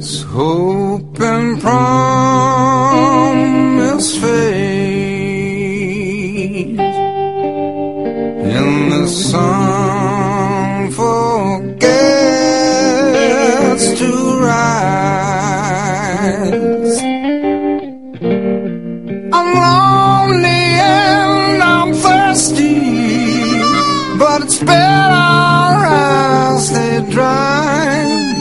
So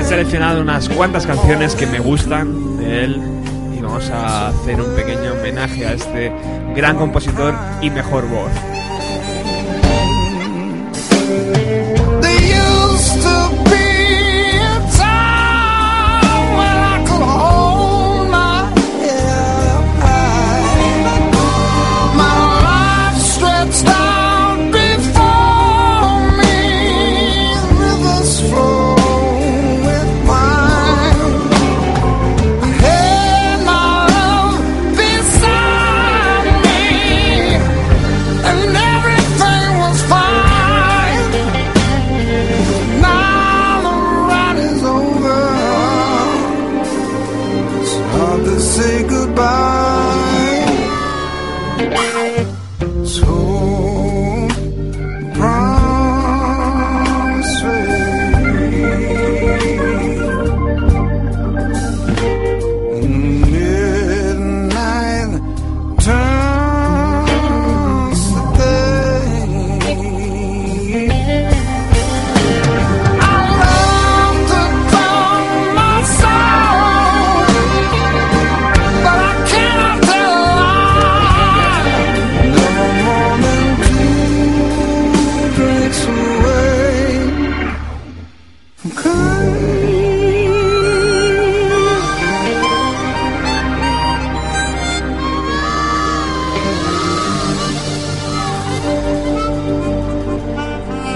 He seleccionado unas cuantas canciones que me gustan de él y vamos a hacer un pequeño homenaje a este gran compositor y mejor voz. say goodbye.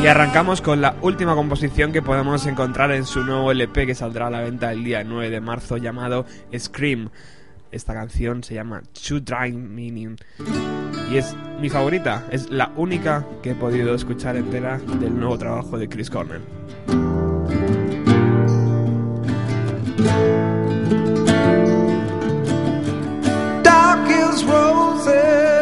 Y arrancamos con la última composición que podemos encontrar en su nuevo LP que saldrá a la venta el día 9 de marzo llamado Scream. Esta canción se llama Two Dry Meaning y es mi favorita, es la única que he podido escuchar entera del nuevo trabajo de Chris Cornell. Dark is roses.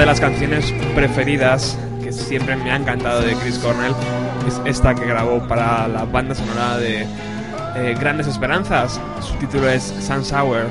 de las canciones preferidas que siempre me ha encantado de Chris Cornell es esta que grabó para la banda sonora de eh, Grandes Esperanzas. Su título es Sun Sour.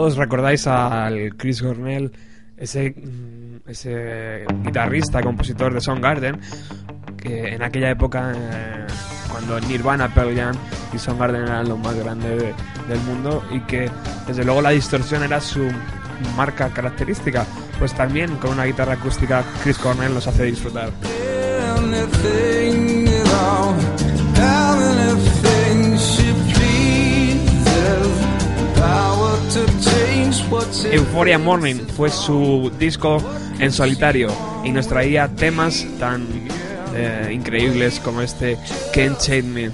Todos recordáis al Chris Cornell, ese, mm, ese guitarrista, compositor de Soundgarden, que en aquella época, eh, cuando Nirvana, Pearl Jam y Soundgarden eran los más grandes del mundo y que desde luego la distorsión era su marca característica, pues también con una guitarra acústica Chris Cornell los hace disfrutar. Euphoria Morning fue su disco en solitario y nos traía temas tan eh, increíbles como este Can't Shade Me.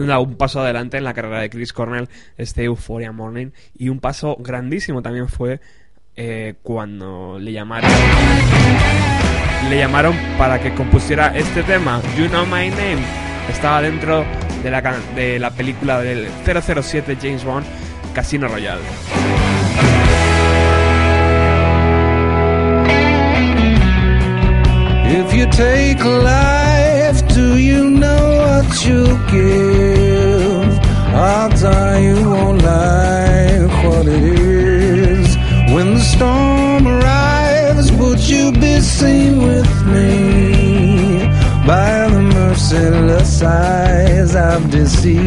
un paso adelante en la carrera de Chris Cornell, este Euphoria Morning, y un paso grandísimo también fue eh, cuando le llamaron le llamaron para que compusiera este tema, You Know My Name. Estaba dentro de la, de la película del 007 James Bond, Casino Royale. you know what you I'll tell you won't like what it is when the storm arrives. Would you be seen with me by the merciless eyes I've deceived?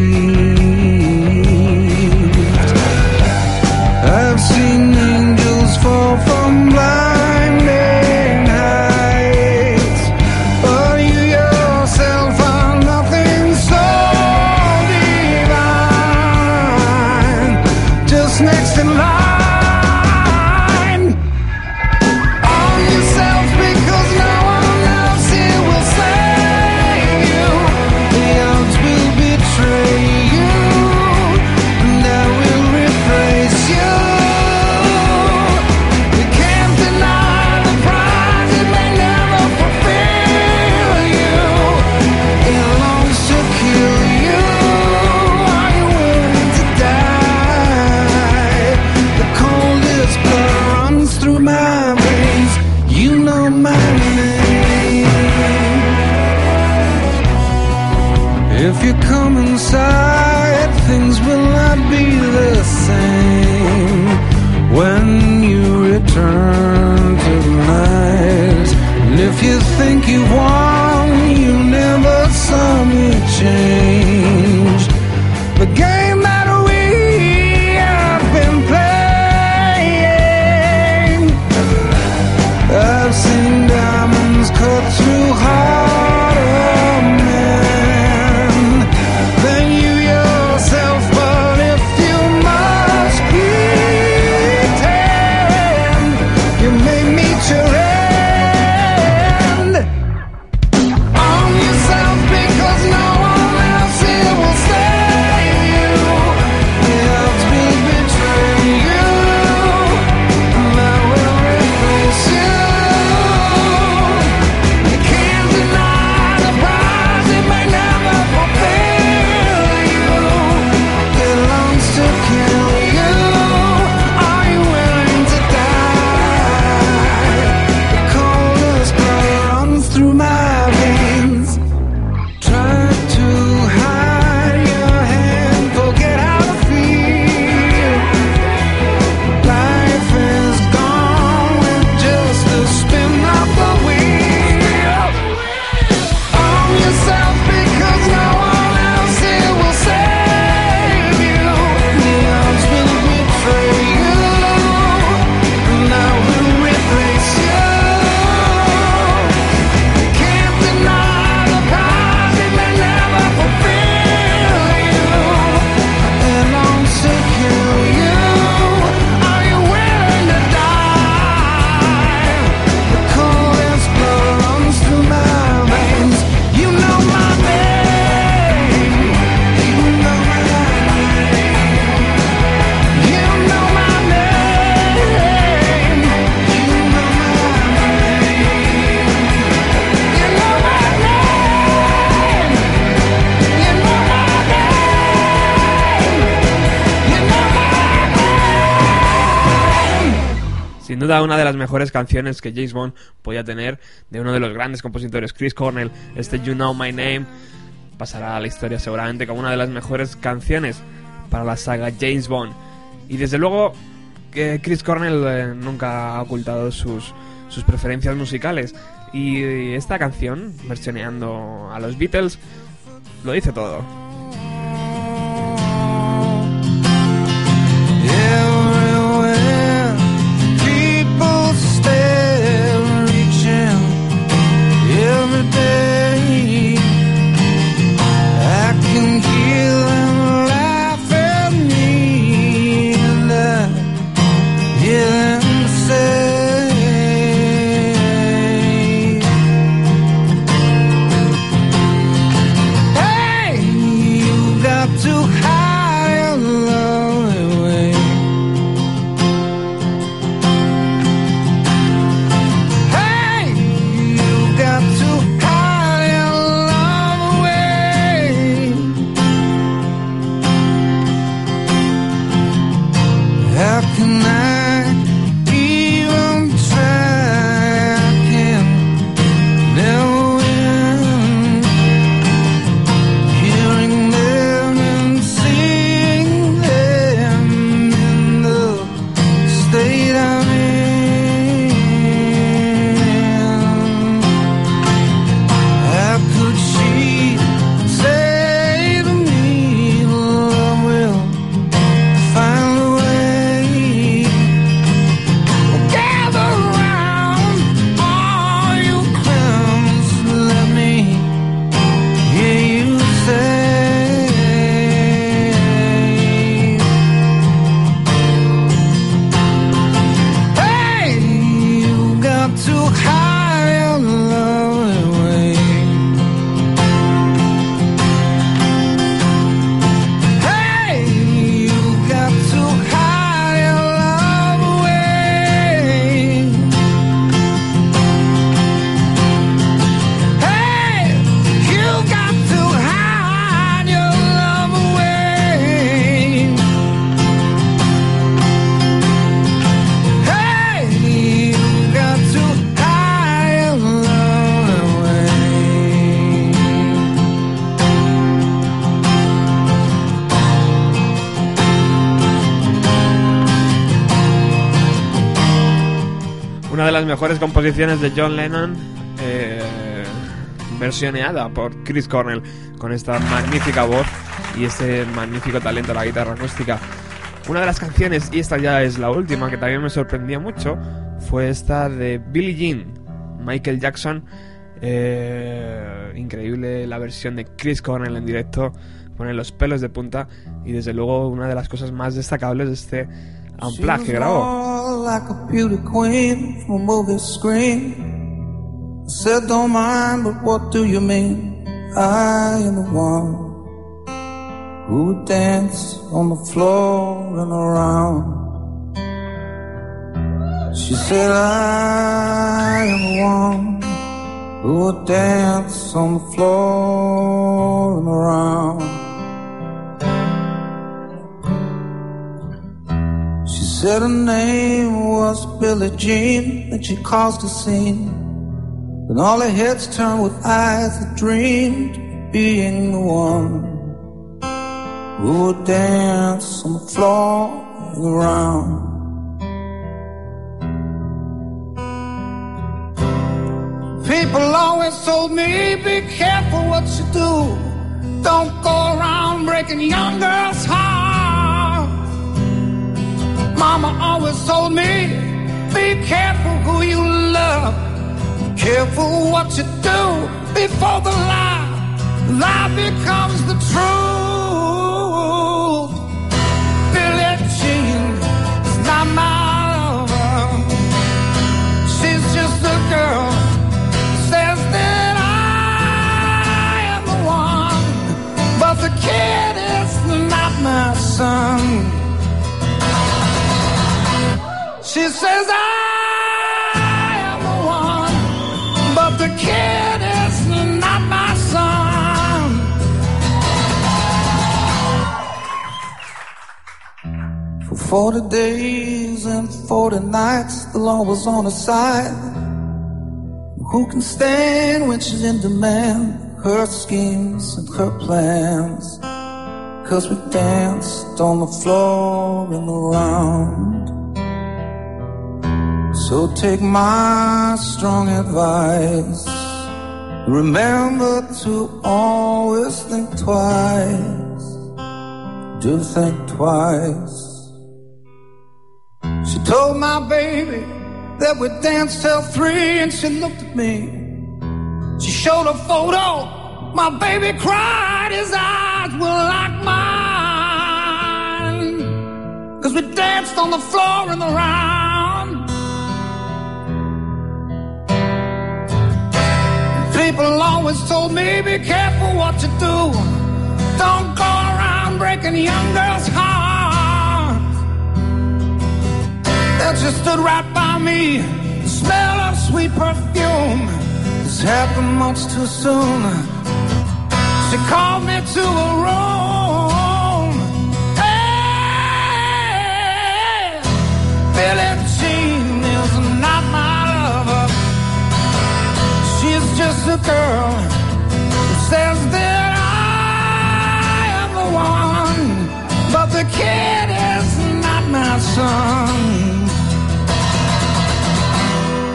I've seen angels fall from life. memories. You know my name. If you come inside, things will not be the same when you return tonight. And if you think you won, you never saw me change. una de las mejores canciones que James Bond podía tener de uno de los grandes compositores, Chris Cornell, este You Know My Name, pasará a la historia seguramente como una de las mejores canciones para la saga James Bond. Y desde luego que Chris Cornell eh, nunca ha ocultado sus, sus preferencias musicales. Y esta canción, versioneando a los Beatles, lo dice todo. tonight una de las mejores composiciones de John Lennon, eh, versioneada por Chris Cornell, con esta magnífica voz y este magnífico talento de la guitarra acústica. Una de las canciones, y esta ya es la última, que también me sorprendía mucho, fue esta de Billie Jean, Michael Jackson. Eh, increíble la versión de Chris Cornell en directo, pone los pelos de punta y desde luego una de las cosas más destacables de este I'm she blocking it all. Like a beauty queen from a movie screen. I said, don't mind, but what do you mean? I am the one who would dance on the floor and around. She said, I am the one who would dance on the floor and around. said her name was Billie Jean, and she caused a scene. Then all her heads turned with eyes that dreamed of being the one who would dance on the floor and around. People always told me, be careful what you do. Don't go around breaking young girls' hearts always told me, be careful who you love, careful what you do before the lie, lie becomes the truth. Billie Jean is not my lover, she's just a girl. Says that I am the one, but the kid is not my son. She says, I am the one, but the kid is not my son. For 40 days and 40 nights, the law was on her side. Who can stand when she's in demand? Her schemes and her plans. Cause we danced on the floor and around. So take my strong advice. Remember to always think twice. Do think twice. She told my baby that we danced till three, and she looked at me. She showed a photo. My baby cried, his eyes were like mine. Cause we danced on the floor in the round. people always told me, be careful what you do. Don't go around breaking young girls' hearts. They just stood right by me. The smell of sweet perfume has happened much too soon. She called me to a room. Hey, Billy There's a girl who says that I am the one, but the kid is not my son.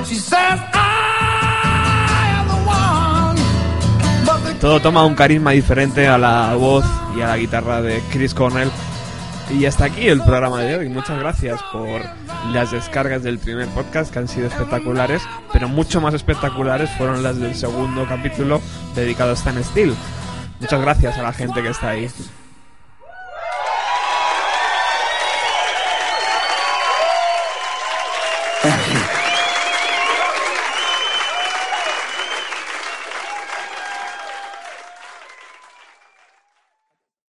She says I am the one, but the Todo toma un carisma diferente a la voz y a la guitarra de Chris Cornell y hasta aquí el programa de hoy. Muchas gracias por las descargas del primer podcast que han sido espectaculares, pero mucho más espectaculares fueron las del segundo capítulo dedicado a Stan Steel. Muchas gracias a la gente que está ahí.